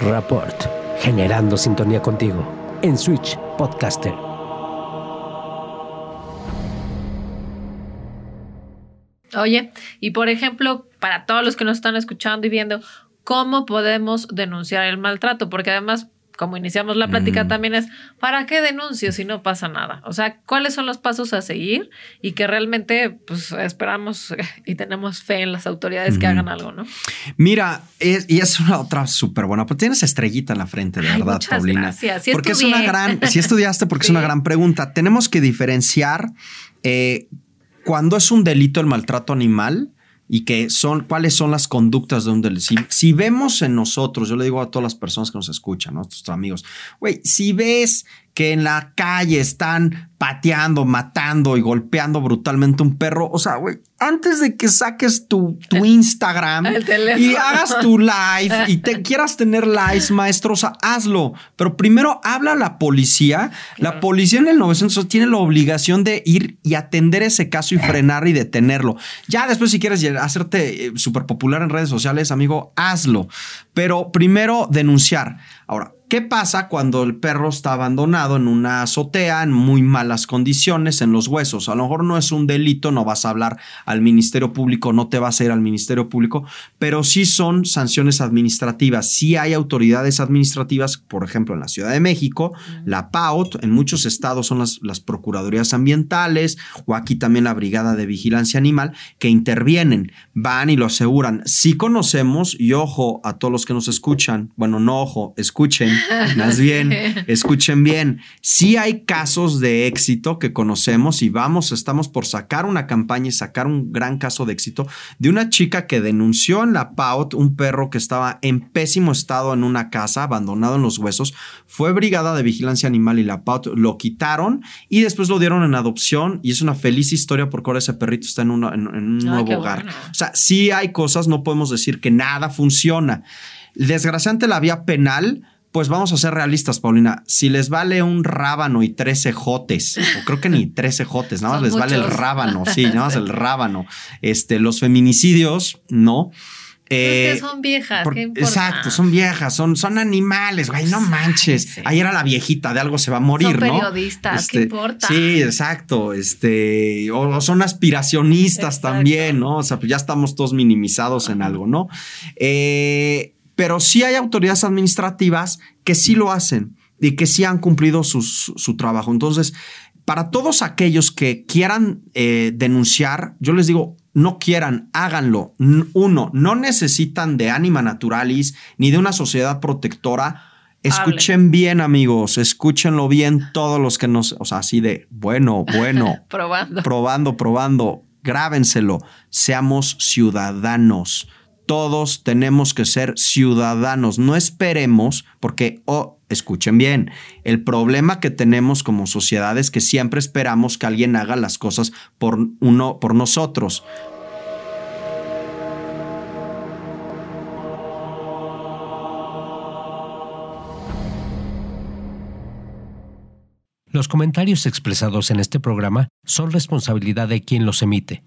Rapport, generando sintonía contigo en Switch Podcaster. Oye, y por ejemplo, para todos los que nos están escuchando y viendo, ¿cómo podemos denunciar el maltrato? Porque además como iniciamos la plática Mm. también es, ¿para qué denuncio si no pasa nada? O sea, ¿cuáles son los pasos a seguir? Y que realmente, pues, esperamos y tenemos fe en las autoridades que hagan algo, ¿no? Mira, es- y es una otra súper buena, pero tienes estrellita en la frente, de Ay, verdad, muchas Paulina. gracias. Sí porque es una gran, si estudiaste, porque es una gran pregunta. Tenemos que diferenciar eh, cuando es un delito el maltrato animal y que son cuáles son las conductas de un delito. Si, vemos en nosotros, yo le digo a todas las personas que nos escuchan, nuestros amigos, güey, si ves que en la calle están pateando, matando y golpeando brutalmente un perro, o sea, güey, antes de que saques tu, tu Instagram y hagas tu live y te quieras tener lives, maestro, o sea, hazlo. Pero primero habla a la policía. La policía en el 900 tiene la obligación de ir y atender ese caso y frenar y detenerlo. Ya después, si quieres hacerte súper popular en redes sociales, amigo, hazlo. Pero primero denunciar. Ahora, ¿Qué pasa cuando el perro está abandonado en una azotea en muy malas condiciones, en los huesos? A lo mejor no es un delito, no vas a hablar al Ministerio Público, no te vas a ir al Ministerio Público, pero sí son sanciones administrativas. Sí hay autoridades administrativas, por ejemplo, en la Ciudad de México, la PAUT, en muchos estados son las, las Procuradurías Ambientales o aquí también la Brigada de Vigilancia Animal, que intervienen, van y lo aseguran. Sí conocemos, y ojo a todos los que nos escuchan, bueno, no ojo, escuchen más bien, escuchen bien. Sí hay casos de éxito que conocemos y vamos, estamos por sacar una campaña y sacar un gran caso de éxito de una chica que denunció en la PAUT un perro que estaba en pésimo estado en una casa, abandonado en los huesos. Fue brigada de vigilancia animal y la PAUT lo quitaron y después lo dieron en adopción y es una feliz historia porque ahora ese perrito está en, una- en- en un Ah, nuevo hogar. bueno. O sea, sí hay cosas, no podemos decir que nada funciona. Desgraciadamente la vía penal, pues vamos a ser realistas, Paulina. Si les vale un rábano y 13 jotes, o creo que ni 13 jotes, nada más les vale el rábano, sí, nada más el rábano. Este, los feminicidios, no. es Eh, que son viejas, por- ¿qué importa? exacto, son viejas, son, son animales, güey, no manches. sí. Ahí era la viejita, de algo se va a morir, Son ¿no? periodistas, ¿qué importa? Sí, exacto. Este, o, o son aspiracionistas Exacto. también, ¿no? O sea, pues ya estamos todos minimizados en algo, ¿no? Eh, pero sí hay autoridades administrativas que sí lo hacen y que sí han cumplido sus- su, trabajo. Entonces, para todos aquellos que quieran eh, denunciar, yo les digo, no quieran, háganlo. Uno, no necesitan de Anima Naturalis ni de una sociedad protectora. Escuchen bien, amigos, escúchenlo bien todos los que nos, o sea, así de, bueno, bueno, Probando. probando, probando, grábenselo, seamos ciudadanos. Todos tenemos que ser ciudadanos. No esperemos, porque, oh, escuchen bien, el problema que tenemos como sociedad es que siempre esperamos que alguien haga las cosas por uno, por nosotros. Los comentarios expresados en este programa son responsabilidad de quien los emite